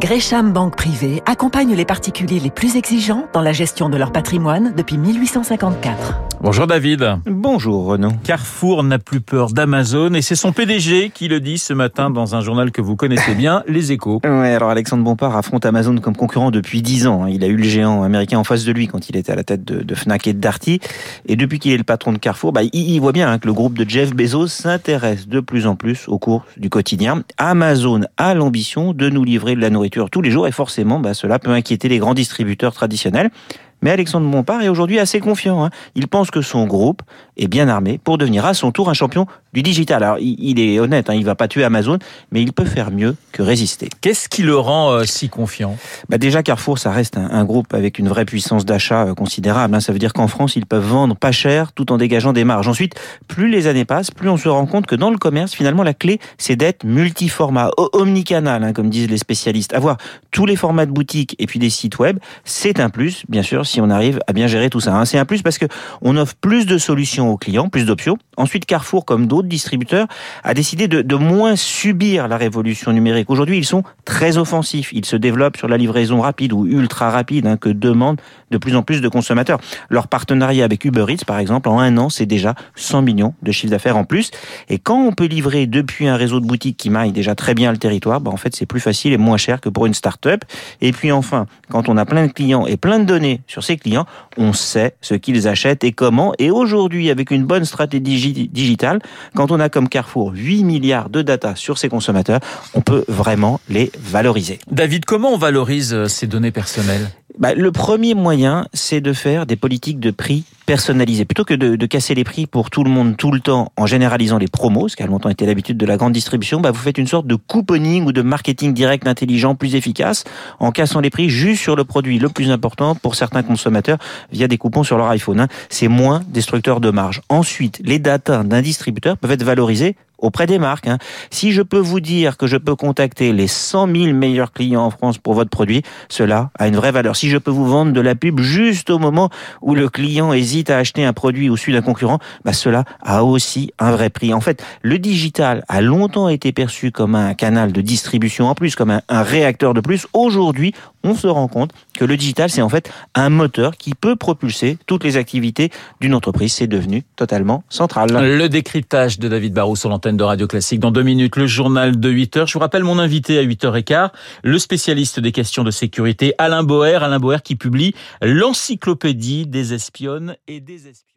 Gresham Banque Privée accompagne les particuliers les plus exigeants dans la gestion de leur patrimoine depuis 1854. Bonjour David. Bonjour Renaud. Carrefour n'a plus peur d'Amazon et c'est son PDG qui le dit ce matin dans un journal que vous connaissez bien, Les Échos. Ouais, alors Alexandre Bompard affronte Amazon comme concurrent depuis 10 ans. Il a eu le géant américain en face de lui quand il était à la tête de, de Fnac et de Darty. Et depuis qu'il est le patron de Carrefour, bah, il, il voit bien hein, que le groupe de Jeff Bezos s'intéresse de plus en plus aux cours du quotidien. Amazon a l'ambition de nous livrer de la nourriture tous les jours et forcément, bah, cela peut inquiéter les grands distributeurs traditionnels. Mais Alexandre Bompard est aujourd'hui assez confiant. Hein. Il pense que son groupe est bien armé pour devenir à son tour un champion du digital. Alors, il est honnête, hein, il va pas tuer Amazon, mais il peut faire mieux que résister. Qu'est-ce qui le rend euh, si confiant? Bah Déjà, Carrefour, ça reste un, un, groupe avec une vraie puissance d'achat euh, considérable. Hein. Ça veut dire qu'en France, ils peuvent vendre pas cher tout en dégageant des marges. Ensuite, plus les années passent, plus on se rend compte que dans le commerce, finalement, la clé, c'est d'être multiformat, omnicanal, hein, comme disent les spécialistes. Avoir tous les formats de boutique et puis des sites web, c'est un plus, bien sûr, si on arrive à bien gérer tout ça. Hein. C'est un plus parce que on offre plus de solutions aux clients, plus d'options. Ensuite, Carrefour, comme d'autres distributeurs, a décidé de, moins subir la révolution numérique. Aujourd'hui, ils sont très offensifs. Ils se développent sur la livraison rapide ou ultra rapide hein, que demandent de plus en plus de consommateurs. Leur partenariat avec Uber Eats, par exemple, en un an, c'est déjà 100 millions de chiffre d'affaires en plus. Et quand on peut livrer depuis un réseau de boutiques qui maille déjà très bien le territoire, bah en fait, c'est plus facile et moins cher que pour une start-up. Et puis enfin, quand on a plein de clients et plein de données sur ces clients, on sait ce qu'ils achètent et comment. Et aujourd'hui, avec une bonne stratégie digitale, quand on a comme Carrefour 8 milliards de data sur ses consommateurs, on peut vraiment les valoriser. David, comment on valorise ces données personnelles? Bah, le premier moyen, c'est de faire des politiques de prix personnalisées. Plutôt que de, de, casser les prix pour tout le monde tout le temps en généralisant les promos, ce qui a longtemps été l'habitude de la grande distribution, bah, vous faites une sorte de couponing ou de marketing direct intelligent plus efficace en cassant les prix juste sur le produit le plus important pour certains consommateurs via des coupons sur leur iPhone. Hein. C'est moins destructeur de marge. Ensuite, les datas d'un distributeur peuvent être valorisées auprès des marques. Hein. Si je peux vous dire que je peux contacter les 100 000 meilleurs clients en France pour votre produit, cela a une vraie valeur. Si je peux vous vendre de la pub juste au moment où le client hésite à acheter un produit au sud d'un concurrent, bah cela a aussi un vrai prix. En fait, le digital a longtemps été perçu comme un canal de distribution en plus, comme un réacteur de plus. Aujourd'hui, on se rend compte que le digital, c'est en fait un moteur qui peut propulser toutes les activités d'une entreprise. C'est devenu totalement central. Le décryptage de David Barrou sur l'antenne de Radio Classique. Dans deux minutes, le journal de 8 heures. Je vous rappelle mon invité à 8h15, le spécialiste des questions de sécurité, Alain Boer. Alain Boer qui publie l'encyclopédie des espionnes et des espions.